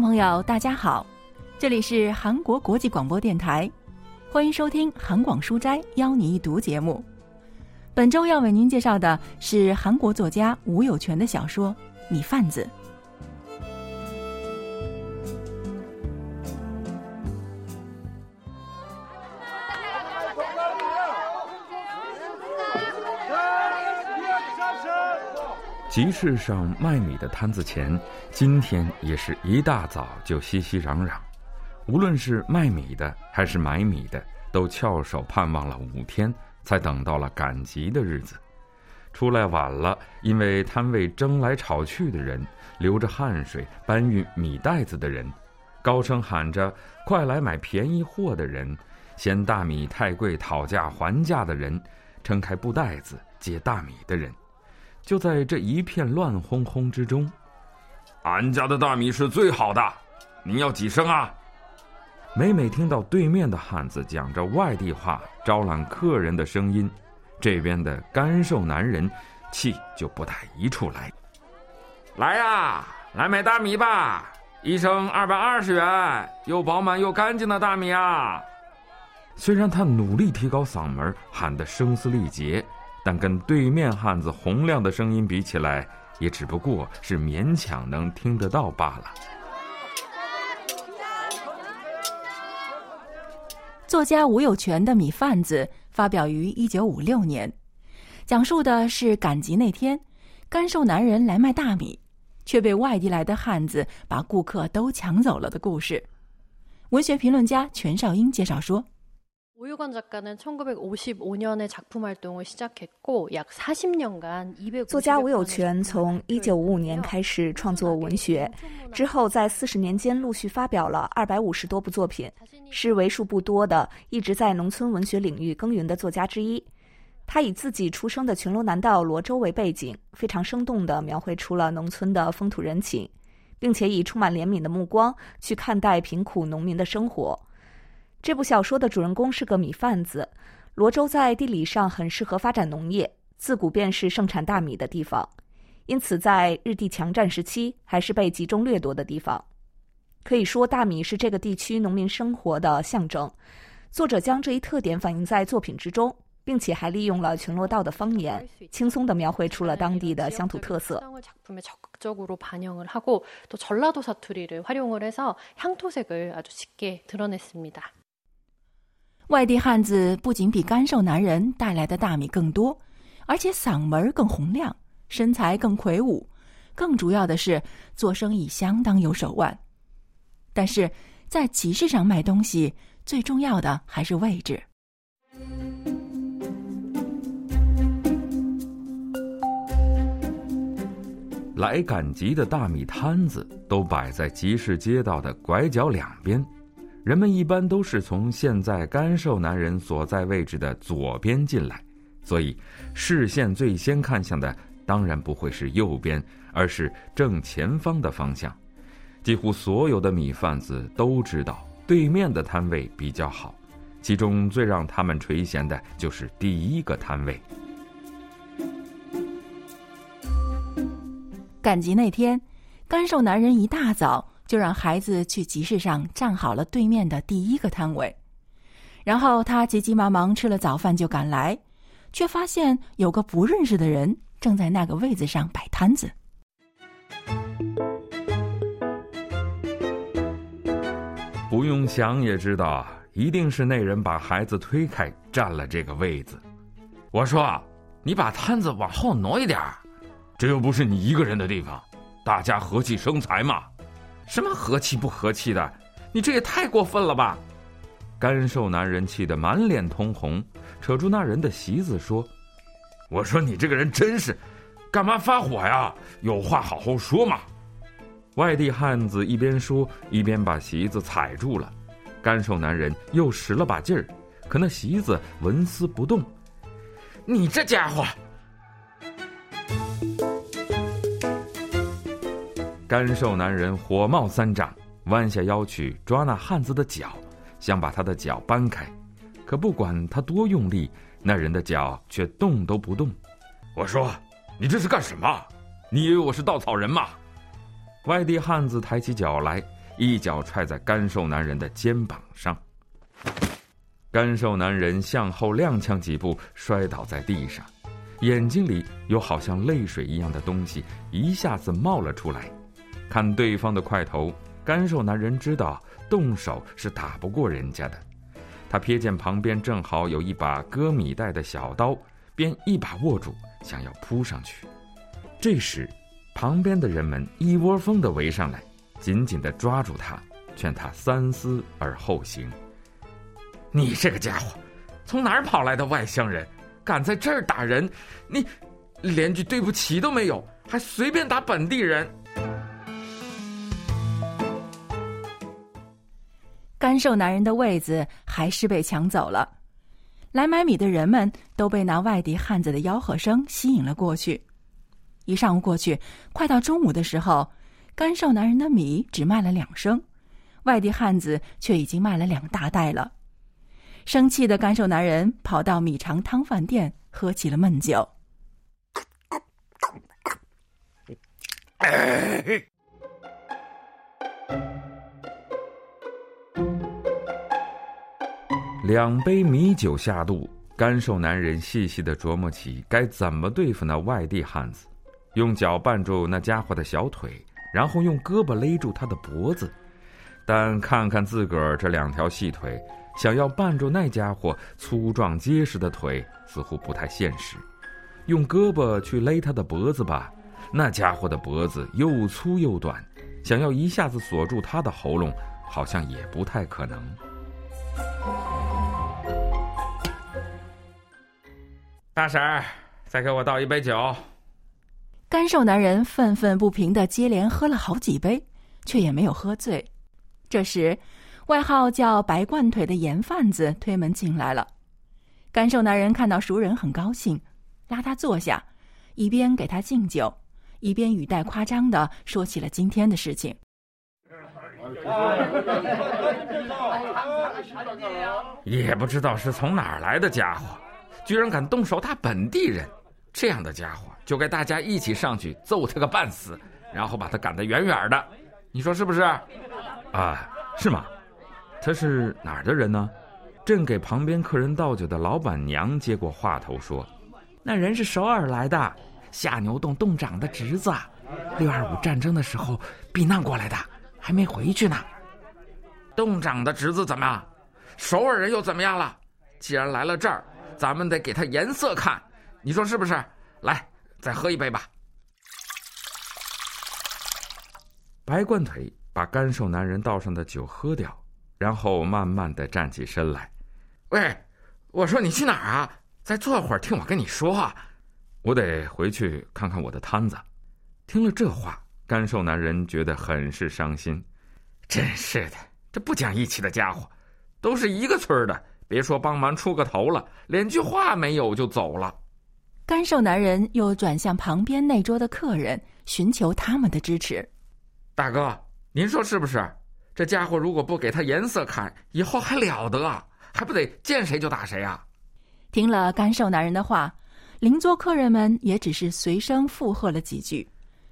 朋友，大家好，这里是韩国国际广播电台，欢迎收听《韩广书斋邀你一读》节目。本周要为您介绍的是韩国作家吴有泉的小说《米贩子》。集市上卖米的摊子前，今天也是一大早就熙熙攘攘。无论是卖米的还是买米的，都翘首盼望了五天，才等到了赶集的日子。出来晚了，因为摊位争来吵去的人，流着汗水搬运米袋子的人，高声喊着“快来买便宜货”的人，嫌大米太贵讨价还价的人，撑开布袋子接大米的人。就在这一片乱哄哄之中，俺家的大米是最好的，您要几升啊？每每听到对面的汉子讲着外地话招揽客人的声音，这边的干瘦男人气就不打一处来。来呀，来买大米吧，一升二百二十元，又饱满又干净的大米啊！虽然他努力提高嗓门，喊得声嘶力竭。但跟对面汉子洪亮的声音比起来，也只不过是勉强能听得到罢了。作家吴有泉的《米贩子》发表于一九五六年，讲述的是赶集那天，干瘦男人来卖大米，却被外地来的汉子把顾客都抢走了的故事。文学评论家全少英介绍说。吴有권작가는1955년에작품활동을시작했고약40년간作家吴有泉从1955年开始创作文学，之后在四十年间陆续发表了二百五十多部作品，是为数不多的一直在农村文学领域耕耘的作家之一。他以自己出生的全罗南道罗州为背景，非常生动地描绘出了农村的风土人情，并且以充满怜悯的目光去看待贫苦农民的生活。 这部小说的主人公是个米贩子。罗州在地理上很适合发展农业，自古便是盛产大米的地方，因此在日帝强占时期还是被集中掠夺的地方。可以说，大米是这个地区农民生活的象征。作者将这一特点反映在作品之中，并且还利用了全罗道的方言，轻松地描绘出了当地的乡土特色。外地汉子不仅比干瘦男人带来的大米更多，而且嗓门更洪亮，身材更魁梧，更主要的是做生意相当有手腕。但是在集市上卖东西，最重要的还是位置。来赶集的大米摊子都摆在集市街道的拐角两边。人们一般都是从现在干瘦男人所在位置的左边进来，所以视线最先看向的当然不会是右边，而是正前方的方向。几乎所有的米贩子都知道对面的摊位比较好，其中最让他们垂涎的就是第一个摊位。赶集那天，干瘦男人一大早。就让孩子去集市上站好了对面的第一个摊位，然后他急急忙忙吃了早饭就赶来，却发现有个不认识的人正在那个位子上摆摊子。不用想也知道，一定是那人把孩子推开占了这个位子。我说：“你把摊子往后挪一点这又不是你一个人的地方，大家和气生财嘛。”什么和气不和气的？你这也太过分了吧！干瘦男人气得满脸通红，扯住那人的席子说：“我说你这个人真是，干嘛发火呀？有话好好说嘛！”外地汉子一边说一边把席子踩住了，干瘦男人又使了把劲儿，可那席子纹丝不动。你这家伙！干瘦男人火冒三丈，弯下腰去抓那汉子的脚，想把他的脚搬开，可不管他多用力，那人的脚却动都不动。我说：“你这是干什么？你以为我是稻草人吗？”外地汉子抬起脚来，一脚踹在干瘦男人的肩膀上。干瘦男人向后踉跄几步，摔倒在地上，眼睛里有好像泪水一样的东西一下子冒了出来。看对方的块头，干瘦男人知道动手是打不过人家的。他瞥见旁边正好有一把割米袋的小刀，便一把握住，想要扑上去。这时，旁边的人们一窝蜂地围上来，紧紧地抓住他，劝他三思而后行。你这个家伙，从哪儿跑来的外乡人，敢在这儿打人？你连句对不起都没有，还随便打本地人！干瘦男人的位子还是被抢走了，来买米的人们都被那外地汉子的吆喝声吸引了过去。一上午过去，快到中午的时候，干瘦男人的米只卖了两升，外地汉子却已经卖了两大袋了。生气的干瘦男人跑到米肠汤饭店，喝起了闷酒。两杯米酒下肚，干瘦男人细细的琢磨起该怎么对付那外地汉子。用脚绊住那家伙的小腿，然后用胳膊勒住他的脖子。但看看自个儿这两条细腿，想要绊住那家伙粗壮结实的腿，似乎不太现实。用胳膊去勒他的脖子吧，那家伙的脖子又粗又短，想要一下子锁住他的喉咙，好像也不太可能。大婶儿，再给我倒一杯酒。干瘦男人愤愤不平的接连喝了好几杯，却也没有喝醉。这时，外号叫“白罐腿”的盐贩子推门进来了。干瘦男人看到熟人，很高兴，拉他坐下，一边给他敬酒，一边语带夸张的说起了今天的事情。也不知道是从哪儿来的家伙。居然敢动手打本地人，这样的家伙就该大家一起上去揍他个半死，然后把他赶得远远的。你说是不是？啊，是吗？他是哪儿的人呢？正给旁边客人倒酒的老板娘接过话头说：“那人是首尔来的，下牛洞洞长的侄子，六二五战争的时候避难过来的，还没回去呢。洞长的侄子怎么样？首尔人又怎么样了？既然来了这儿。”咱们得给他颜色看，你说是不是？来，再喝一杯吧。白冠腿把干瘦男人倒上的酒喝掉，然后慢慢的站起身来。喂，我说你去哪儿啊？再坐会儿，听我跟你说。我得回去看看我的摊子。听了这话，干瘦男人觉得很是伤心。真是的，这不讲义气的家伙，都是一个村的。别说帮忙出个头了，连句话没有就走了。干瘦男人又转向旁边那桌的客人，寻求他们的支持。大哥，您说是不是？这家伙如果不给他颜色看，以后还了得？还不得见谁就打谁啊？听了干瘦男人的话，邻桌客人们也只是随声附和了几句。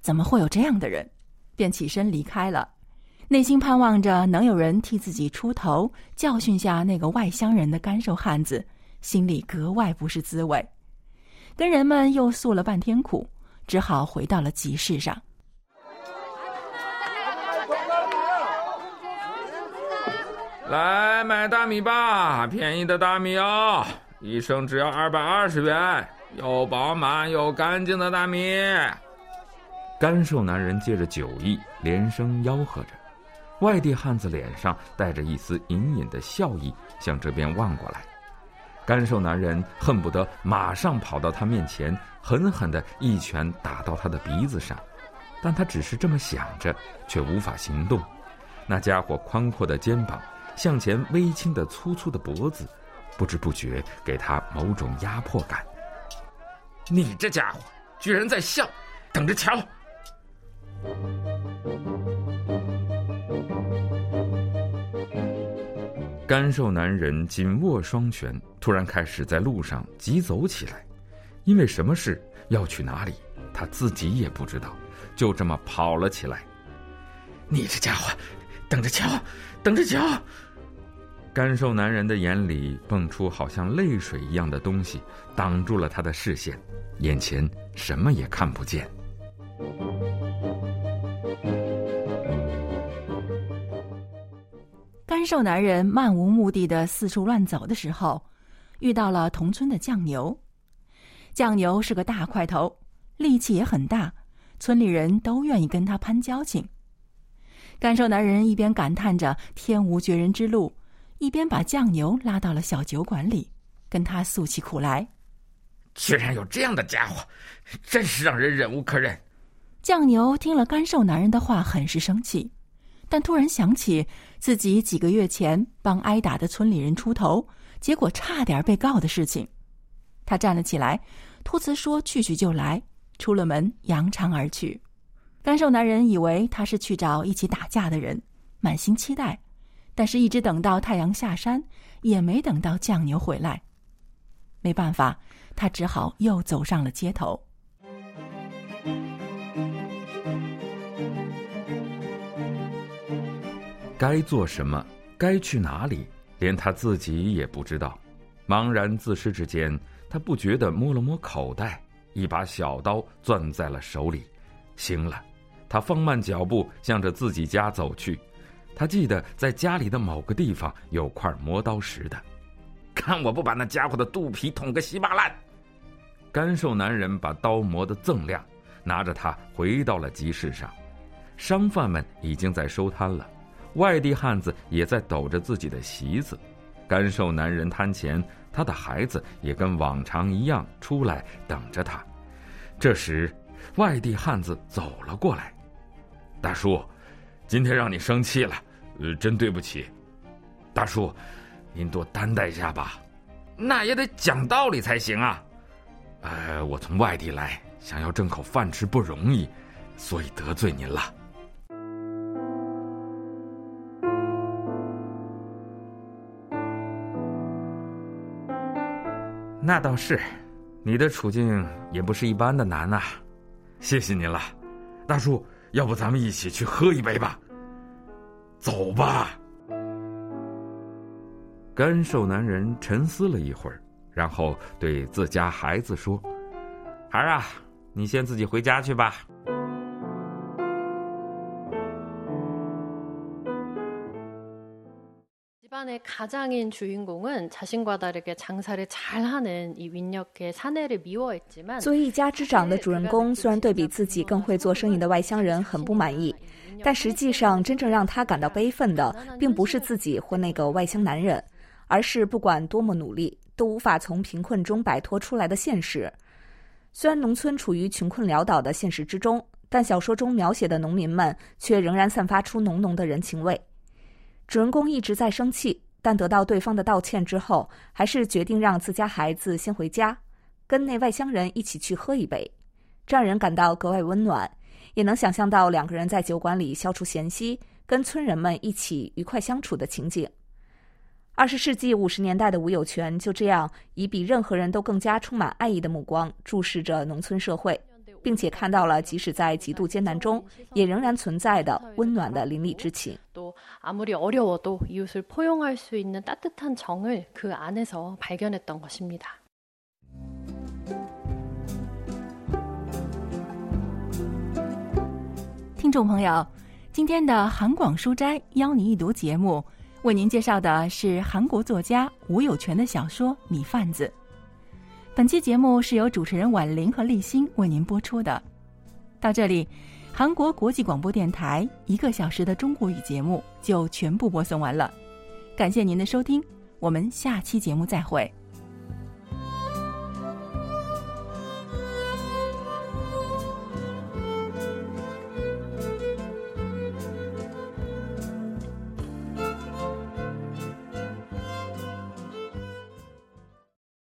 怎么会有这样的人？便起身离开了。内心盼望着能有人替自己出头，教训下那个外乡人的干瘦汉子，心里格外不是滋味。跟人们又诉了半天苦，只好回到了集市上。来买大米吧，便宜的大米哦，一升只要二百二十元，又饱满又干净的大米。干瘦男人借着酒意，连声吆喝着。外地汉子脸上带着一丝隐隐的笑意，向这边望过来。干瘦男人恨不得马上跑到他面前，狠狠的一拳打到他的鼻子上，但他只是这么想着，却无法行动。那家伙宽阔的肩膀，向前微倾的粗粗的脖子，不知不觉给他某种压迫感。你这家伙居然在笑，等着瞧！干瘦男人紧握双拳，突然开始在路上急走起来。因为什么事要去哪里，他自己也不知道，就这么跑了起来。你这家伙，等着瞧，等着瞧！干瘦男人的眼里蹦出好像泪水一样的东西，挡住了他的视线，眼前什么也看不见。干瘦男人漫无目的的四处乱走的时候，遇到了同村的犟牛。犟牛是个大块头，力气也很大，村里人都愿意跟他攀交情。干瘦男人一边感叹着天无绝人之路，一边把犟牛拉到了小酒馆里，跟他诉起苦来。居然有这样的家伙，真是让人忍无可忍。犟牛听了干瘦男人的话，很是生气，但突然想起自己几个月前帮挨打的村里人出头，结果差点被告的事情，他站了起来，托辞说去去就来，出了门扬长而去。干瘦男人以为他是去找一起打架的人，满心期待，但是一直等到太阳下山，也没等到犟牛回来。没办法，他只好又走上了街头。该做什么，该去哪里，连他自己也不知道。茫然自失之间，他不觉地摸了摸口袋，一把小刀攥在了手里。行了。他放慢脚步，向着自己家走去。他记得在家里的某个地方有块磨刀石的，看我不把那家伙的肚皮捅个稀巴烂！干瘦男人把刀磨得锃亮，拿着它回到了集市上。商贩们已经在收摊了，外地汉子也在抖着自己的席子。干瘦男人摊前，他的孩子也跟往常一样出来等着他。这时，外地汉子走了过来。大叔，今天让你生气了，呃，真对不起。大叔，您多担待一下吧。那也得讲道理才行啊。呃，我从外地来，想要挣口饭吃不容易，所以得罪您了。那倒是，你的处境也不是一般的难呐。谢谢您了，大叔。要不咱们一起去喝一杯吧？走吧。干瘦男人沉思了一会儿，然后对自家孩子说：“孩儿啊，你先自己回家去吧。”作为一家之长的主人公，虽然对比自己更会做生意的外乡人很不满意，但实际上真正让他感到悲愤的，并不是自己或那个外乡男人，而是不管多么努力，都无法从贫困中摆脱出来的现实。虽然农村处于穷困潦倒的现实之中，但小说中描写的农民们却仍然散发出浓浓的人情味。主人公一直在生气。但得到对方的道歉之后，还是决定让自家孩子先回家，跟那外乡人一起去喝一杯，这让人感到格外温暖，也能想象到两个人在酒馆里消除嫌隙，跟村人们一起愉快相处的情景。二十世纪五十年代的吴有泉就这样以比任何人都更加充满爱意的目光注视着农村社会。并且看到了即使在极度艰难中也仍然存在的温暖的邻里之情。听众朋友今天的韩广书斋邀您一读节目为您介绍的是韩国作家吴有全的小说米贩子。本期节目是由主持人婉玲和立新为您播出的。到这里，韩国国际广播电台一个小时的中国语节目就全部播送完了。感谢您的收听，我们下期节目再会。